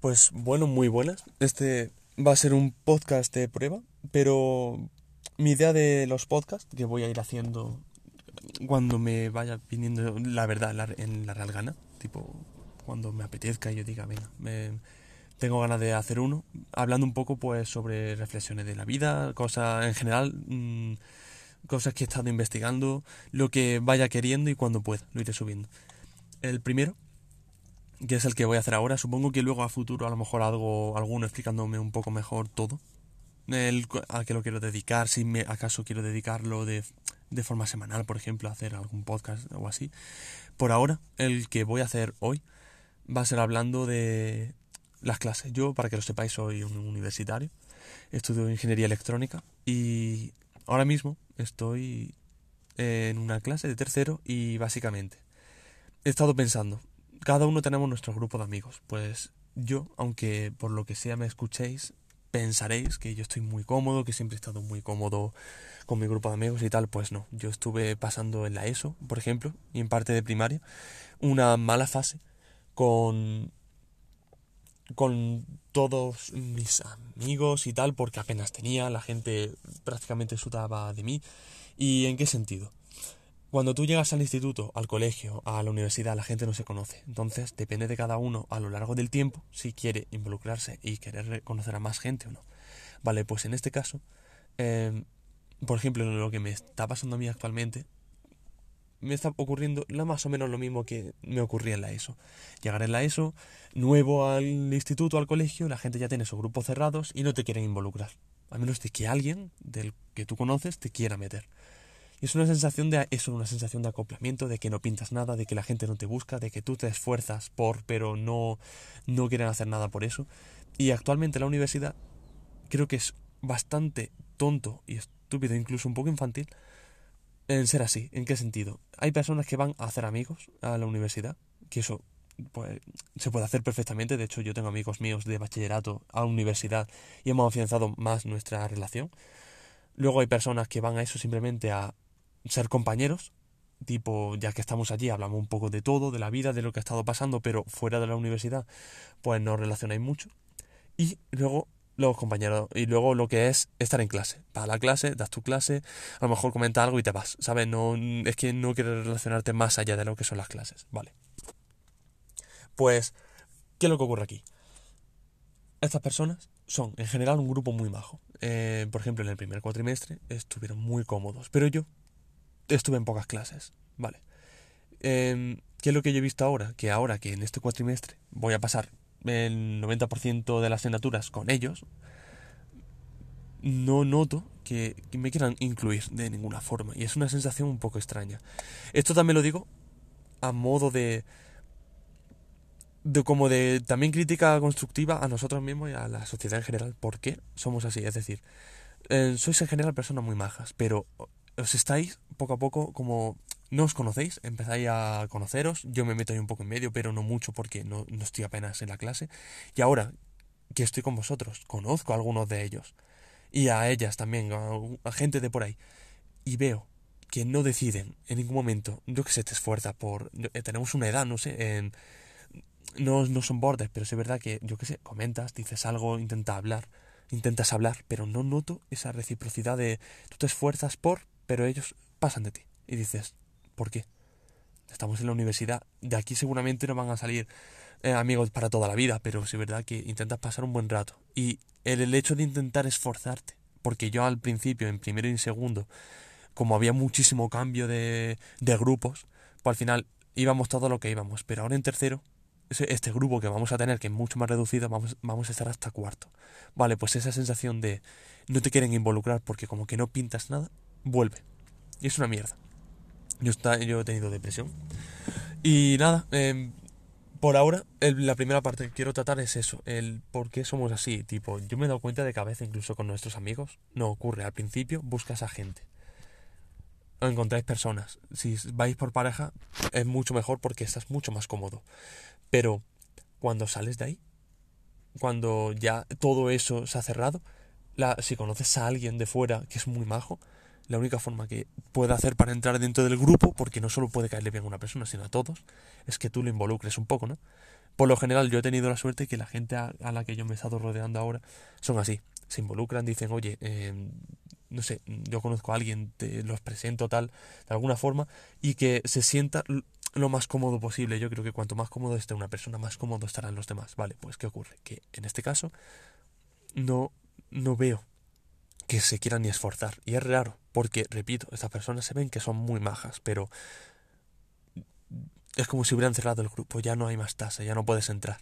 Pues bueno, muy buenas. Este va a ser un podcast de prueba, pero mi idea de los podcasts que voy a ir haciendo cuando me vaya viniendo la verdad en la real gana, tipo cuando me apetezca y yo diga, venga, me, tengo ganas de hacer uno, hablando un poco pues sobre reflexiones de la vida, cosas en general, mmm, cosas que he estado investigando, lo que vaya queriendo y cuando pueda, lo iré subiendo. El primero que es el que voy a hacer ahora. Supongo que luego a futuro a lo mejor algo, alguno explicándome un poco mejor todo. El, a qué lo quiero dedicar, si me, acaso quiero dedicarlo de, de forma semanal, por ejemplo, hacer algún podcast o así. Por ahora, el que voy a hacer hoy va a ser hablando de las clases. Yo, para que lo sepáis, soy un universitario, estudio ingeniería electrónica y ahora mismo estoy en una clase de tercero y básicamente he estado pensando, cada uno tenemos nuestro grupo de amigos. Pues yo, aunque por lo que sea me escuchéis, pensaréis que yo estoy muy cómodo, que siempre he estado muy cómodo con mi grupo de amigos y tal, pues no. Yo estuve pasando en la ESO, por ejemplo, y en parte de primaria, una mala fase con con todos mis amigos y tal, porque apenas tenía, la gente prácticamente sudaba de mí. ¿Y en qué sentido? Cuando tú llegas al instituto, al colegio, a la universidad, la gente no se conoce. Entonces depende de cada uno a lo largo del tiempo si quiere involucrarse y querer conocer a más gente o no. Vale, pues en este caso, em, por ejemplo, lo que me está pasando a mí actualmente, me está ocurriendo más o menos lo mismo que me ocurría en la ESO. Llegar en la ESO, nuevo al instituto, al colegio, la gente ya tiene sus grupos cerrados y no te quieren involucrar. A menos de que alguien del que tú conoces te quiera meter. Es una sensación de es una sensación de acoplamiento, de que no pintas nada, de que la gente no te busca, de que tú te esfuerzas por, pero no, no quieren hacer nada por eso. Y actualmente la universidad creo que es bastante tonto y estúpido, incluso un poco infantil, en ser así. ¿En qué sentido? Hay personas que van a hacer amigos a la universidad, que eso pues, se puede hacer perfectamente. De hecho, yo tengo amigos míos de bachillerato a universidad y hemos afianzado más nuestra relación. Luego hay personas que van a eso simplemente a ser compañeros, tipo, ya que estamos allí, hablamos un poco de todo, de la vida, de lo que ha estado pasando, pero fuera de la universidad, pues no relacionáis mucho. Y luego los compañeros, y luego lo que es estar en clase. Vas a la clase, das tu clase, a lo mejor comenta algo y te vas, ¿sabes? No, es que no quieres relacionarte más allá de lo que son las clases, ¿vale? Pues, ¿qué es lo que ocurre aquí? Estas personas son en general un grupo muy majo. Eh, por ejemplo, en el primer cuatrimestre estuvieron muy cómodos, pero yo estuve en pocas clases, ¿vale? Em, ¿Qué es lo que yo he visto ahora? Que ahora que en este cuatrimestre voy a pasar el 90% de las asignaturas con ellos, no noto que, me quieran incluir de ninguna forma. Y es una sensación un poco extraña. Esto también lo digo a modo de... de como de también crítica constructiva a nosotros mismos y a la sociedad en general. ¿Por qué somos así? Es decir, eh, sois en general personas muy majas, pero os estáis poco a poco como no os conocéis, empezáis a conoceros, yo me meto ahí un poco en medio, pero no mucho porque no, no estoy apenas en la clase. Y ahora que estoy con vosotros, conozco a algunos de ellos y a ellas también, a, gente de por ahí, y veo que no deciden en ningún momento, yo que sé, te esfuerza por... Eh, tenemos una edad, no sé, en, no, no son bordes, pero es verdad que, yo que sé, comentas, dices algo, intenta hablar, intentas hablar, pero no noto esa reciprocidad de tú te esfuerzas por, pero ellos pasan de ti. Y dices, ¿por qué? Estamos en la universidad, de aquí seguramente no van a salir eh, amigos para toda la vida, pero es verdad que intentas pasar un buen rato. Y el, hecho de intentar esforzarte, porque yo al principio, en primero y en segundo, como había muchísimo cambio de, de grupos, pues al final íbamos todo lo que íbamos, pero ahora en tercero este grupo que vamos a tener, que es mucho más reducido, vamos, vamos a estar hasta cuarto. Vale, pues esa sensación de no te quieren involucrar porque como que no pintas nada, vuelve. Y es una mierda. Yo, está, yo he tenido depresión. Y nada, em, por ahora, la primera parte que quiero tratar es eso, el por qué somos así. Tipo, yo me he dado cuenta de que a veces, incluso con nuestros amigos, no ocurre. Al principio buscas a gente. O encontráis personas. Si vais por pareja, es mucho mejor porque estás mucho más cómodo. Pero cuando sales de ahí, cuando ya todo eso se ha cerrado, la, si conoces a alguien de fuera que es muy majo, la única forma que puede hacer para entrar dentro del grupo, porque no solo puede caerle bien a una persona, sino a todos, es que tú lo involucres un poco, ¿no? Por lo general yo he tenido la suerte que la gente a, la que yo me he estado rodeando ahora son así, se involucran, dicen, oye, em, no sé, yo conozco a alguien, te los presento tal, de alguna forma, y que se sienta lo más cómodo posible. Yo creo que cuanto más cómodo esté una persona, más cómodo estarán los demás. Vale, pues ¿qué ocurre? Que en este caso no, no veo que se quieran ni esforzar. Y es raro, porque, repito, estas personas se ven que son muy majas, pero es como si hubieran cerrado el grupo, ya no hay más tasa, ya no puedes entrar.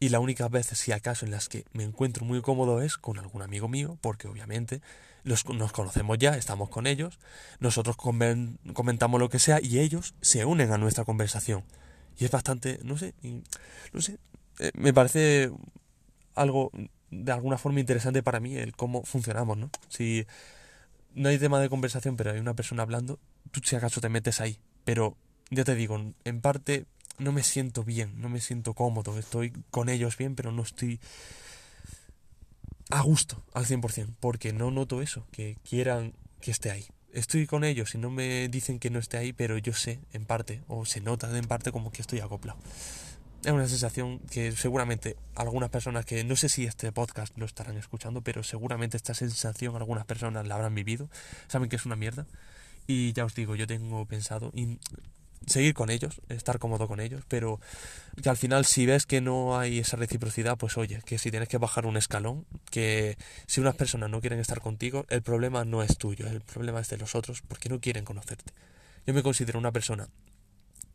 Y la única vez, si acaso, en las que me encuentro muy cómodo es con algún amigo mío, porque obviamente los, nos conocemos ya, estamos con ellos, nosotros comentamos lo que sea y ellos se unen a nuestra conversación. Y es bastante, no sé, no sé, eh, me parece algo de alguna forma interesante para mí el cómo funcionamos, ¿no? Si no hay tema de conversación, pero hay una persona hablando, tú si acaso te metes ahí. Pero ya te digo, en parte no me siento bien, no me siento cómodo, estoy con ellos bien, pero no estoy a gusto al 100%, porque no noto eso, que quieran que esté ahí. Estoy con ellos y no me dicen que no esté ahí, pero yo sé en parte, o se nota en parte como que estoy acoplado. Es una sensación que seguramente algunas personas que no sé si este podcast lo estarán escuchando, pero seguramente esta sensación algunas personas la habrán vivido, saben que es una mierda. Y ya os digo, yo tengo pensado, seguir con ellos, estar cómodo con ellos, pero que al final si ves que no hay esa reciprocidad, pues oye, que si tienes que bajar un escalón, que si unas personas no quieren estar contigo, el problema no es tuyo, el problema es de los otros porque no quieren conocerte. Yo me considero una persona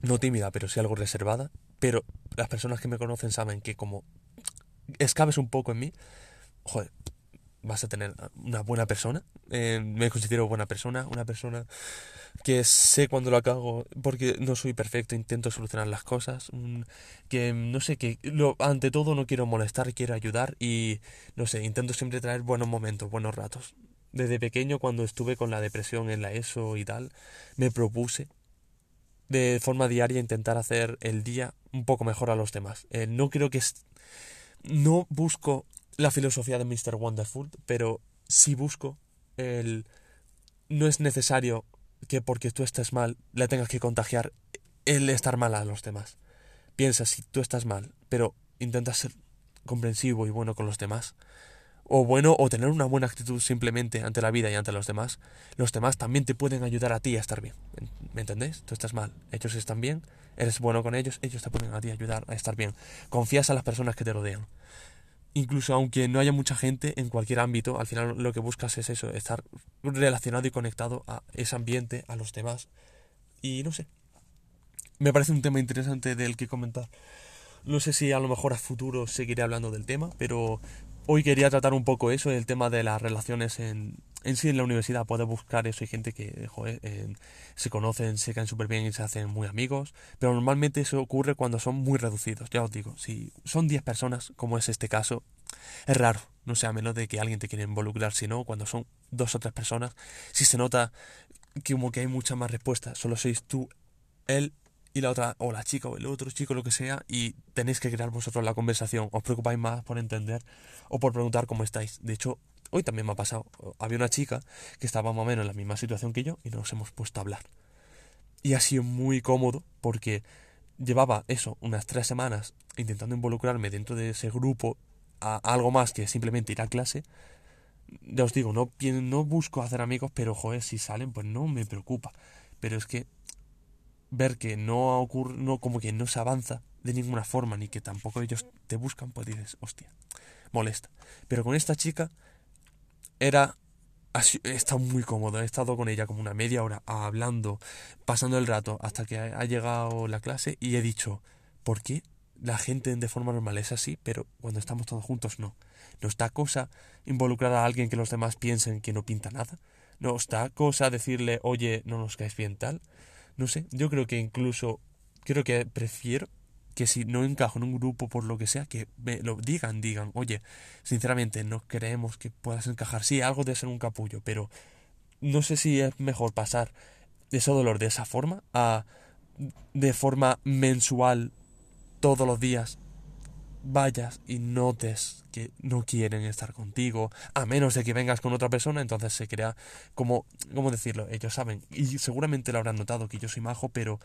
no tímida, pero sí algo reservada, pero las personas que me conocen saben que como escabes un poco en mí, joder, vas a tener una buena persona. Eh, me considero buena persona, una persona que sé cuando lo cago porque no soy perfecto, intento solucionar las cosas, que no sé, que lo, ante todo no quiero molestar, quiero ayudar y no sé, intento siempre traer buenos momentos, buenos ratos. Desde pequeño cuando estuve con la depresión en la ESO y tal, me propuse de forma diaria intentar hacer el día un poco mejor a los demás. Eh, no creo que... No busco la filosofía de Mr. Wonderful, pero sí busco el... No es necesario que porque tú estés mal le tengas que contagiar el estar mal a los demás. Piensa si tú estás mal, pero intentas ser comprensivo y bueno con los demás, o bueno, o tener una buena actitud simplemente ante la vida y ante los demás, los demás también te pueden ayudar a ti a estar bien. ¿Me entendés? Tú estás mal, ellos están bien, eres bueno con ellos, ellos te pueden a ti ayudar a estar bien. Confías a las personas que te rodean incluso aunque no haya mucha gente en cualquier ámbito, al final lo que buscas es eso, estar relacionado y conectado a ese ambiente, a los demás. Y no sé, me parece un tema interesante del que comentar. No sé si a lo mejor a futuro seguiré hablando del tema, pero hoy quería tratar un poco eso, el tema de las relaciones en, en sí en la universidad puedes buscar eso. Hay gente que se conocen, se caen súper bien y se hacen muy amigos. Pero normalmente eso ocurre cuando son muy reducidos. Ya os digo, si son 10 personas, como es este caso, es raro. No sé, a menos de que alguien te quiera involucrar. Si no, cuando son dos o tres personas, si se nota que como que hay mucha más respuesta. Solo sois tú, él y la otra, o la chica o el otro chico, lo que sea, y tenéis que crear vosotros la conversación. Os preocupáis más por entender o por preguntar cómo estáis. De hecho, Hoy también me ha pasado. Había una chica que estaba más o menos en la misma situación que yo y nos hemos puesto a hablar. Y ha sido muy cómodo porque llevaba eso, unas tres semanas intentando involucrarme dentro de ese grupo a algo más que simplemente ir a clase. Ya os digo, no, no busco hacer amigos, pero joder, si salen, pues no me preocupa. Pero es que ver que no ocurre, no, como que no se avanza de ninguna forma, ni que tampoco ellos te buscan, pues dices, hostia, molesta. Pero con esta chica era he estado muy cómodo, he estado con ella como una media hora hablando, pasando el rato hasta que ha llegado la clase y he dicho, ¿por qué la gente de forma normal es así, pero cuando estamos todos juntos no? ¿Nos da cosa involucrar a alguien que los demás piensen que no pinta nada? ¿Nos da cosa decirle, oye, no nos caes bien tal? No sé, yo creo que incluso, creo que prefiero que si no encajo en un grupo por lo que sea, que me lo digan, digan, oye, sinceramente no creemos que puedas encajar. Sí, algo de ser un capullo, pero no sé si es mejor pasar ese dolor de esa forma a de forma mensual todos los días vayas y notes que no quieren estar contigo, a menos de que vengas con otra persona, entonces se crea como, ¿cómo decirlo? Ellos saben, y seguramente lo habrán notado que yo soy majo, pero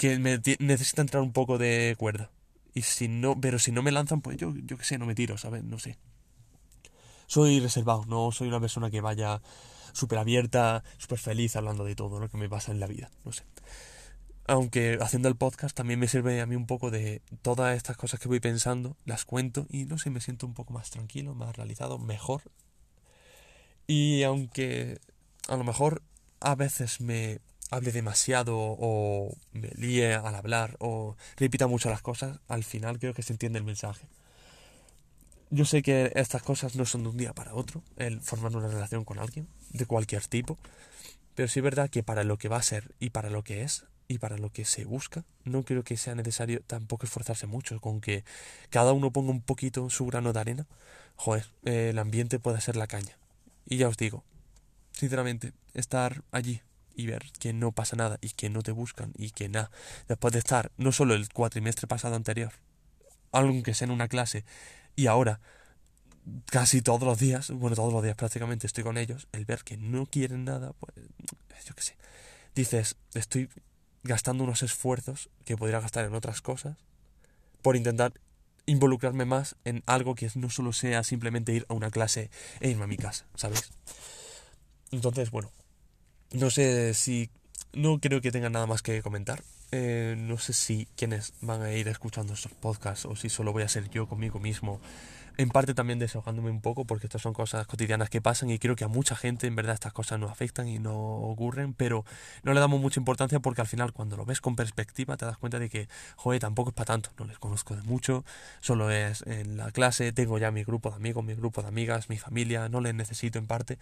que me necesita entrar un poco de cuerda. Y si no, pero si no me lanzan, pues yo, yo qué sé, no me tiro, ¿sabes? No sé. Soy reservado, no soy una persona que vaya súper abierta, súper feliz hablando de todo lo que me pasa en la vida, no sé aunque haciendo el podcast también me sirve a mí un poco de todas estas cosas que voy pensando, las cuento y no sé, me siento un poco más tranquilo, más realizado, mejor. Y aunque a lo mejor a veces me hable demasiado o me líe al hablar o repita mucho las cosas, al final creo que se entiende el mensaje. Yo sé que estas cosas no son de un día para otro, el formar una relación con alguien, de cualquier tipo, pero sí es verdad que para lo que va a ser y para lo que es, y para lo que se busca, no creo que sea necesario tampoco esforzarse mucho, con que cada uno ponga un poquito su grano de arena, joder, el ambiente puede ser la caña. Y ya os digo, sinceramente, estar allí y ver que no pasa nada y que no te buscan y que nada, después de estar no solo el cuatrimestre pasado anterior, aunque sea en una clase, y ahora casi todos los días, bueno, todos los días prácticamente estoy con ellos, el ver que no quieren nada, pues yo qué sé, dices, estoy gastando unos esfuerzos que podría gastar en otras cosas por intentar involucrarme más en algo que no solo sea simplemente ir a una clase e irme a mi casa, ¿sabes? Entonces, bueno, no sé si... No creo que tenga nada más que comentar. Eh, no sé si quienes van a ir escuchando estos podcasts o si solo voy a ser yo conmigo mismo en parte también desahogándome un poco porque estas son cosas cotidianas que pasan y creo que a mucha gente en verdad estas cosas nos afectan y no ocurren, pero no le damos mucha importancia porque al final cuando lo ves con perspectiva te das cuenta de que, joder, tampoco es para tanto, no les conozco de mucho, solo es en la clase, tengo ya mi grupo de amigos, mi grupo de amigas, mi familia, no les necesito en parte,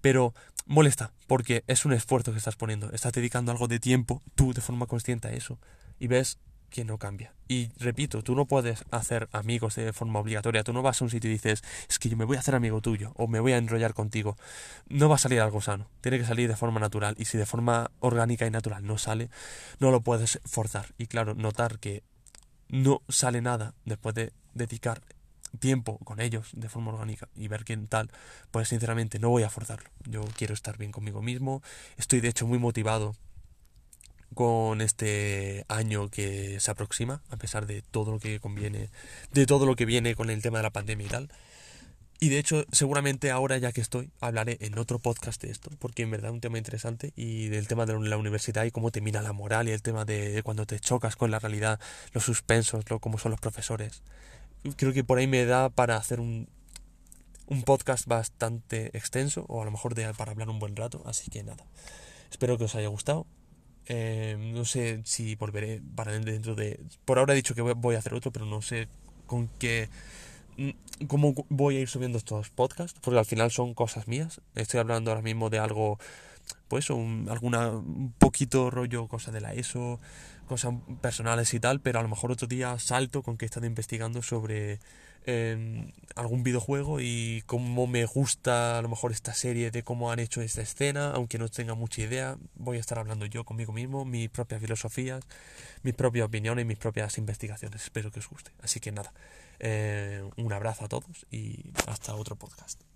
pero molesta porque es un esfuerzo que estás poniendo, estás dedicando algo de tiempo tú de forma consciente a eso y ves que no cambia. Y repito, tú no puedes hacer amigos de forma obligatoria. Tú no vas a un sitio y dices, es que yo me voy a hacer amigo tuyo o me voy a enrollar contigo. No va a salir algo sano. Tiene que salir de forma natural. Y si de forma orgánica y natural no sale, no lo puedes forzar. Y claro, notar que no sale nada después de dedicar tiempo con ellos de forma orgánica y ver quién tal, pues sinceramente no voy a forzarlo. Yo quiero estar bien conmigo mismo. Estoy de hecho muy motivado con este año que se aproxima, a pesar de todo lo que conviene, de todo lo que viene con el tema de la pandemia y tal. Y de hecho, seguramente ahora ya que estoy, hablaré en otro podcast de esto, porque en verdad es un tema interesante y del tema de la universidad y cómo te mina la moral y el tema de cuando te chocas con la realidad, los suspensos, lo, cómo son los profesores. Creo que por ahí me da para hacer un, un podcast bastante extenso o a lo mejor de, para hablar un buen rato, así que nada. Espero que os haya gustado eh, no sé si volveré para dentro de... Por ahora he dicho que voy a hacer otro, pero no sé con qué... Mm, cómo voy a ir subiendo estos podcasts, porque al final son cosas mías. Estoy hablando ahora mismo de algo, pues, un, alguna, un poquito rollo, cosa de la ESO, cosas personales y tal, pero a lo mejor otro día salto con que he estado investigando sobre algún videojuego y cómo me gusta a lo mejor esta serie de cómo han hecho esta escena, aunque no tenga mucha idea, voy a estar hablando yo conmigo mismo, mis propias filosofías, mis propias opiniones, mis propias investigaciones. Espero que os guste. Así que nada, eh, un abrazo a todos y hasta otro podcast.